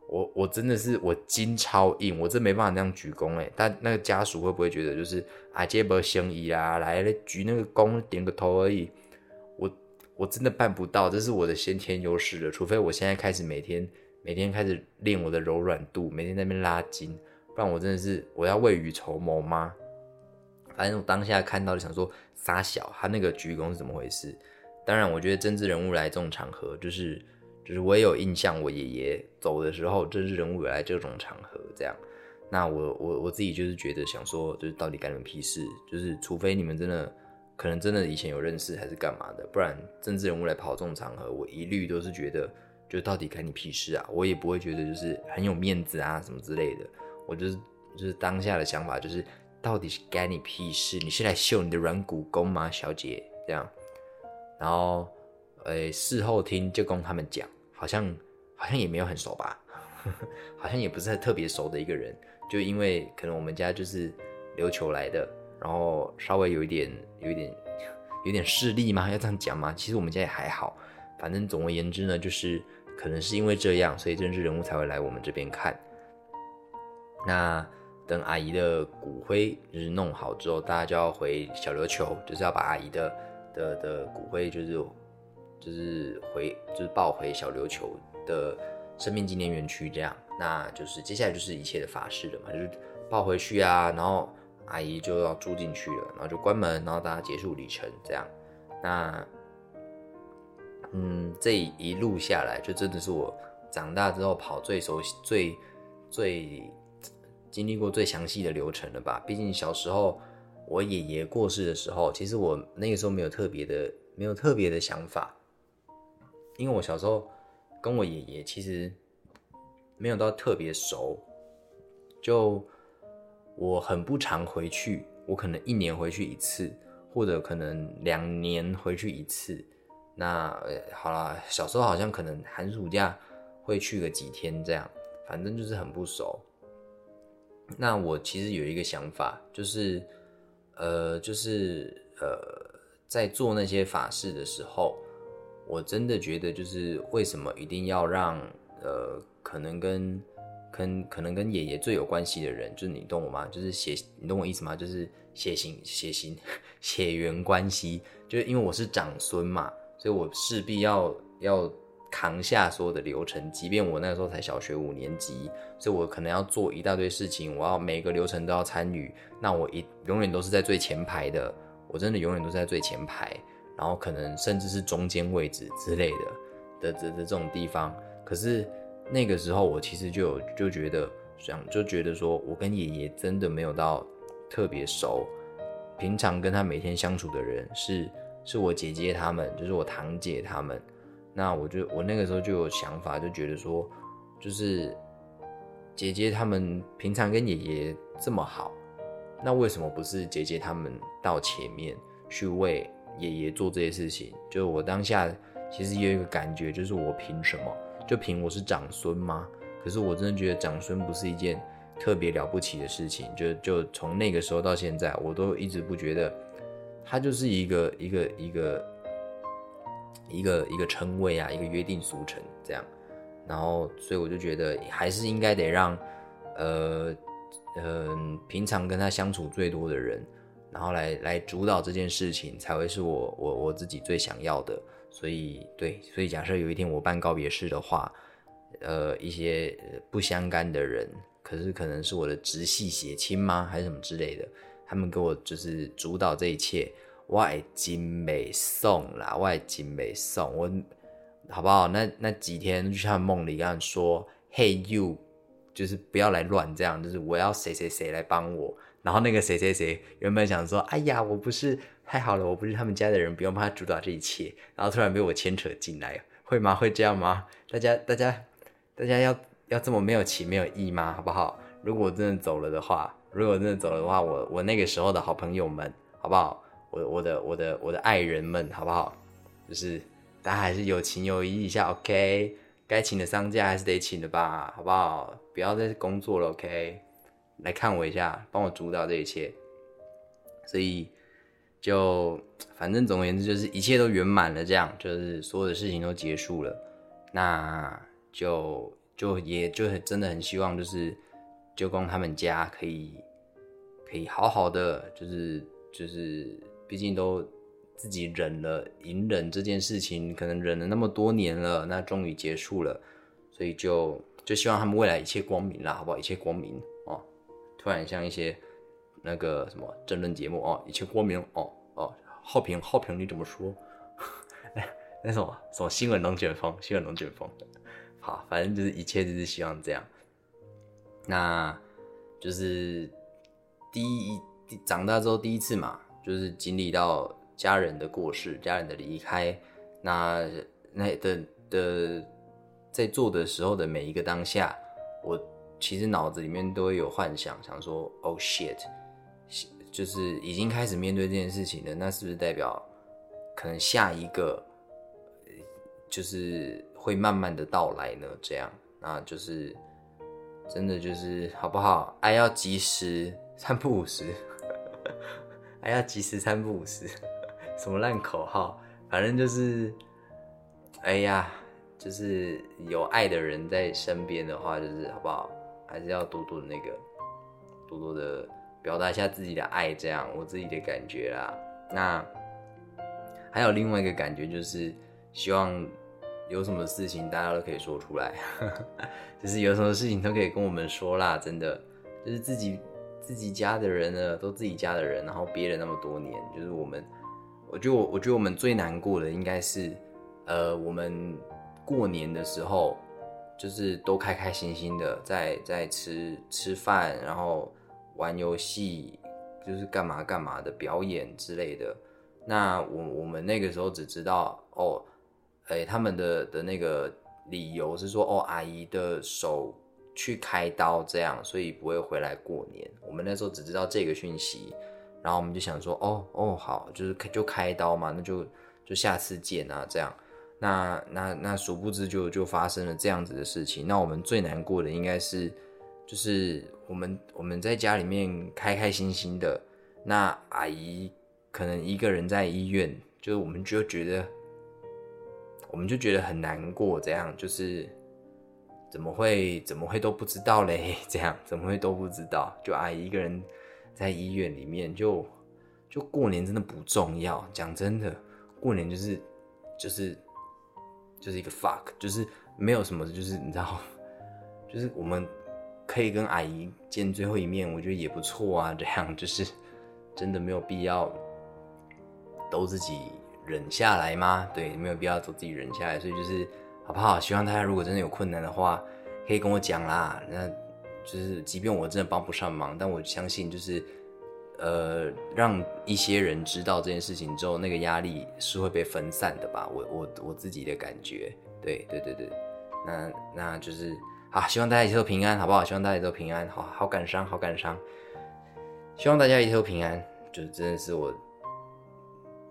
S2: 我我真的是我筋超硬，我真没办法那样鞠躬哎。但那个家属会不会觉得就是啊，这不行仪啦，来了鞠那个躬点个头而已。我我真的办不到，这是我的先天优势的。除非我现在开始每天每天开始练我的柔软度，每天在那边拉筋，不然我真的是我要未雨绸缪吗？反正我当下看到就想说傻小，他那个鞠躬是怎么回事？当然，我觉得政治人物来这种场合就是。就是我也有印象，我爷爷走的时候，政治人物来这种场合，这样，那我我我自己就是觉得想说，就是到底干你们屁事？就是除非你们真的可能真的以前有认识还是干嘛的，不然政治人物来跑这种场合，我一律都是觉得，就到底干你屁事啊？我也不会觉得就是很有面子啊什么之类的，我就是就是当下的想法就是，到底是干你屁事？你是来秀你的软骨功吗，小姐？这样，然后，诶，事后听就跟他们讲。好像好像也没有很熟吧，好像也不是特别熟的一个人，就因为可能我们家就是琉球来的，然后稍微有一点有一点有点势力吗？要这样讲吗？其实我们家也还好，反正总而言之呢，就是可能是因为这样，所以政治人物才会来我们这边看。那等阿姨的骨灰就是弄好之后，大家就要回小琉球，就是要把阿姨的的的骨灰就是。就是回，就是抱回小琉球的生命纪念园区，这样，那就是接下来就是一切的法事了嘛，就是抱回去啊，然后阿姨就要住进去了，然后就关门，然后大家结束旅程，这样，那，嗯，这一路下来，就真的是我长大之后跑最熟悉、最最经历过最详细的流程了吧？毕竟小时候我爷爷过世的时候，其实我那个时候没有特别的，没有特别的想法。因为我小时候跟我爷爷其实没有到特别熟，就我很不常回去，我可能一年回去一次，或者可能两年回去一次。那好了，小时候好像可能寒暑假会去个几天这样，反正就是很不熟。那我其实有一个想法，就是呃，就是呃，在做那些法事的时候。我真的觉得，就是为什么一定要让呃，可能跟跟可能跟爷爷最有关系的人，就是你懂我吗？就是血，你懂我意思吗？就是血型血型血缘关系，就是因为我是长孙嘛，所以我势必要要扛下所有的流程，即便我那时候才小学五年级，所以我可能要做一大堆事情，我要每个流程都要参与，那我一永远都是在最前排的，我真的永远都在最前排。然后可能甚至是中间位置之类的的的的这种地方，可是那个时候我其实就有就觉得想就觉得说我跟爷爷真的没有到特别熟，平常跟他每天相处的人是是我姐姐他们，就是我堂姐他们，那我就我那个时候就有想法，就觉得说就是姐姐他们平常跟爷爷这么好，那为什么不是姐姐他们到前面去为？爷爷做这些事情，就我当下其实有一个感觉，就是我凭什么？就凭我是长孙吗？可是我真的觉得长孙不是一件特别了不起的事情。就就从那个时候到现在，我都一直不觉得，他就是一个一个一个一个一个称谓啊，一个约定俗成这样。然后，所以我就觉得还是应该得让，呃，嗯，平常跟他相处最多的人。然后来来主导这件事情，才会是我我我自己最想要的。所以对，所以假设有一天我办告别式的话，呃，一些不相干的人，可是可能是我的直系血亲吗，还是什么之类的，他们给我就是主导这一切，外景美送啦，外景美送我，好不好？那那几天就像梦里一样说，Hey you，就是不要来乱这样，就是我要谁谁谁来帮我。然后那个谁谁谁原本想说，哎呀，我不是太好了，我不是他们家的人，不用帮他主导这一切。然后突然被我牵扯进来，会吗？会这样吗？大家大家大家要要这么没有情没有义吗？好不好？如果我真的走了的话，如果真的走了的话，我我那个时候的好朋友们，好不好？我我的我的我的爱人们，好不好？就是大家还是有情有义一下，OK？该请的商家还是得请的吧，好不好？不要再工作了，OK？来看我一下，帮我主导这一切。所以就反正总而言之，就是一切都圆满了，这样就是所有的事情都结束了，那就就也就很真的很希望，就是舅公他们家可以可以好好的，就是就是毕竟都自己忍了隐忍这件事情，可能忍了那么多年了，那终于结束了，所以就就希望他们未来一切光明啦，好不好？一切光明哦。突然像一些。那个什么争论节目哦，一切光明哦哦，浩平浩平你怎么说？哎，那什么什么新闻龙卷风，新闻龙卷风，好，反正就是一切就是希望这样。那就是第一长大之后第一次嘛，就是经历到家人的过世，家人的离开，那那的的在做的时候的每一个当下，我其实脑子里面都会有幻想，想说，Oh shit。就是已经开始面对这件事情了，那是不是代表可能下一个就是会慢慢的到来呢？这样，那就是真的就是好不好？爱要及时，三不五时，还要及时，三不五时，什么烂口号？反正就是，哎呀，就是有爱的人在身边的话，就是好不好？还是要多多的那个，多多的。表达一下自己的爱，这样我自己的感觉啦。那还有另外一个感觉，就是希望有什么事情大家都可以说出来，就是有什么事情都可以跟我们说啦。真的，就是自己自己家的人呢，都自己家的人，然后憋了那么多年，就是我们，我觉得我我觉得我们最难过的应该是，呃，我们过年的时候，就是都开开心心的在在吃吃饭，然后。玩游戏就是干嘛干嘛的表演之类的，那我我们那个时候只知道哦，哎，他们的的那个理由是说哦，阿姨的手去开刀这样，所以不会回来过年。我们那时候只知道这个讯息，然后我们就想说哦哦好，就是就开刀嘛，那就就下次见啊这样。那那那殊不知就就发生了这样子的事情。那我们最难过的应该是就是。我们我们在家里面开开心心的，那阿姨可能一个人在医院，就是我们就觉得，我们就觉得很难过，这样就是怎么会怎么会都不知道嘞？这样怎么会都不知道？就阿姨一个人在医院里面，就就过年真的不重要。讲真的，过年就是就是就是一个 fuck，就是没有什么，就是你知道，就是我们。可以跟阿姨见最后一面，我觉得也不错啊。这样就是真的没有必要都自己忍下来吗？对，没有必要都自己忍下来。所以就是好不好？希望大家如果真的有困难的话，可以跟我讲啦。那就是即便我真的帮不上忙，但我相信就是呃，让一些人知道这件事情之后，那个压力是会被分散的吧。我我我自己的感觉，对对对对，那那就是。好，希望大家一切都平安，好不好？希望大家都平安，好好感伤，好感伤。希望大家一切都平安，就真的是我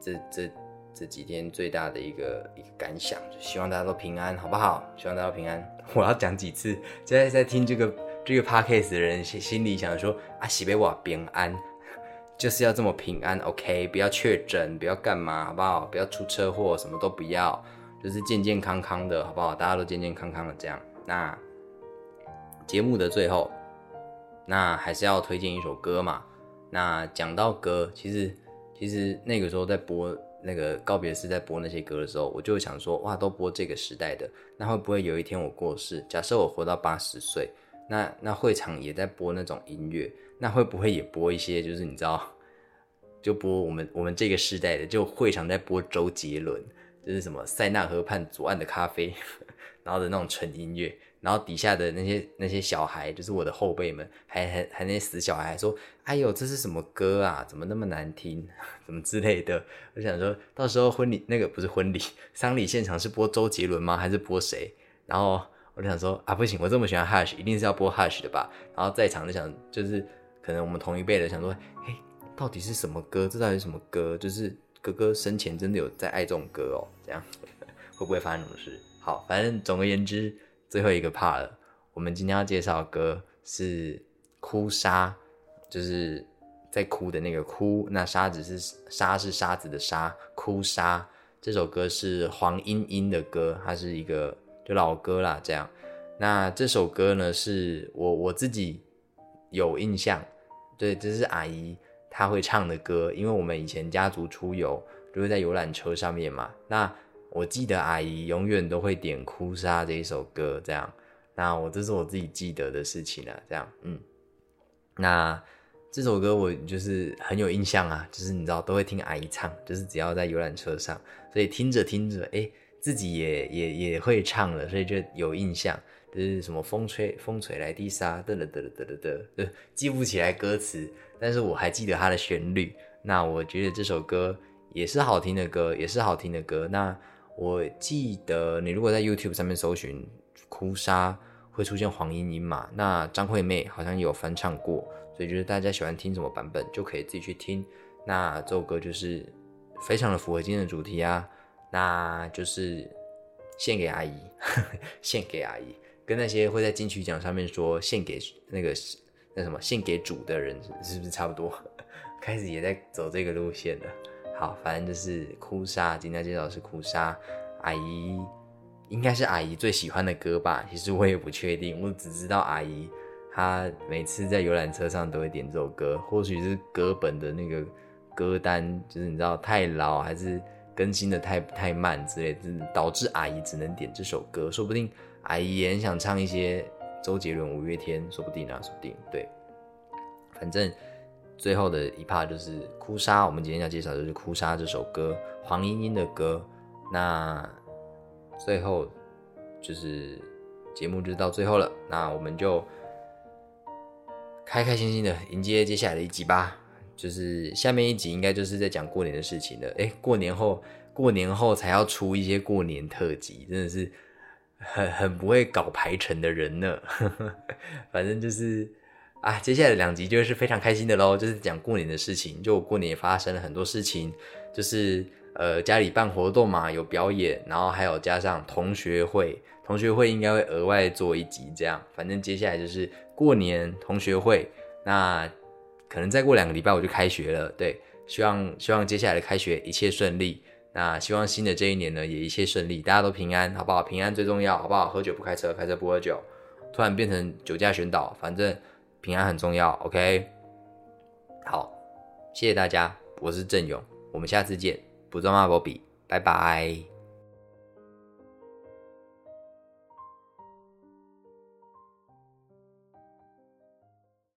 S2: 这这这几天最大的一个一个感想，就希望大家都平安，好不好？希望大家都平安。我要讲几次？现在在听这个这个 podcast 的人心心里想说啊，喜贝瓦平安，就是要这么平安，OK？不要确诊，不要干嘛，好不好？不要出车祸，什么都不要，就是健健康康的，好不好？大家都健健康康的这样，那。节目的最后，那还是要推荐一首歌嘛。那讲到歌，其实其实那个时候在播那个告别式，在播那些歌的时候，我就想说，哇，都播这个时代的，那会不会有一天我过世？假设我活到八十岁，那那会场也在播那种音乐，那会不会也播一些？就是你知道，就播我们我们这个时代的，就会场在播周杰伦，就是什么塞纳河畔左岸的咖啡，然后的那种纯音乐。然后底下的那些那些小孩，就是我的后辈们，还还还那些死小孩说：“哎呦，这是什么歌啊？怎么那么难听？怎么之类的？”我想说到时候婚礼那个不是婚礼，丧礼现场是播周杰伦吗？还是播谁？然后我就想说啊，不行，我这么喜欢 Hush，一定是要播 Hush 的吧？然后在场就想，就是可能我们同一辈的想说，嘿，到底是什么歌？这到底是什么歌？就是哥哥生前真的有在爱这种歌哦？这样 会不会发生什么事？好，反正总而言之，最后一个 part 了。我们今天要介绍的歌是《哭砂》，就是在哭的那个哭，那沙子是沙是沙子的沙，哭砂这首歌是黄莺莺的歌，它是一个就老歌啦。这样，那这首歌呢是我我自己有印象，对，这是阿姨她会唱的歌，因为我们以前家族出游就会在游览车上面嘛。那我记得阿姨永远都会点《哭砂》这一首歌，这样。那我这是我自己记得的事情了，这样，嗯，那这首歌我就是很有印象啊，就是你知道都会听阿姨唱，就是只要在游览车上，所以听着听着，哎，自己也也也会唱了，所以就有印象，就是什么风吹风吹来地沙，嘚嘚嘚嘚嘚嘚，记不起来歌词，但是我还记得它的旋律。那我觉得这首歌也是好听的歌，也是好听的歌。那我记得你如果在 YouTube 上面搜寻哭砂。会出现黄莺莺嘛？那张惠妹好像也有翻唱过，所以就是大家喜欢听什么版本，就可以自己去听。那这首歌就是非常的符合今天的主题啊，那就是献给阿姨，献给阿姨，跟那些会在金曲奖上面说献给那个那什么献给主的人，是不是差不多？开始也在走这个路线了。好，反正就是哭砂，今天介绍是哭砂阿姨。应该是阿姨最喜欢的歌吧，其实我也不确定，我只知道阿姨她每次在游览车上都会点这首歌，或许是歌本的那个歌单就是你知道太老，还是更新的太太慢之类，是导致阿姨只能点这首歌。说不定阿姨也很想唱一些周杰伦、五月天，说不定啊，说不定。对，反正最后的一 part 就是《哭砂》，我们今天要介绍的就是《哭砂》这首歌，黄莺莺的歌。那。最后就是节目就到最后了，那我们就开开心心的迎接接下来的一集吧。就是下面一集应该就是在讲过年的事情了。哎，过年后过年后才要出一些过年特辑，真的是很很不会搞排程的人呢。反正就是啊，接下来两集就是非常开心的喽，就是讲过年的事情。就过年也发生了很多事情，就是。呃，家里办活动嘛，有表演，然后还有加上同学会，同学会应该会额外做一集这样。反正接下来就是过年同学会，那可能再过两个礼拜我就开学了。对，希望希望接下来的开学一切顺利。那希望新的这一年呢也一切顺利，大家都平安，好不好？平安最重要，好不好？喝酒不开车，开车不喝酒。突然变成酒驾宣导，反正平安很重要。OK，好，谢谢大家，我是郑勇，我们下次见。不装啊，波比，拜拜。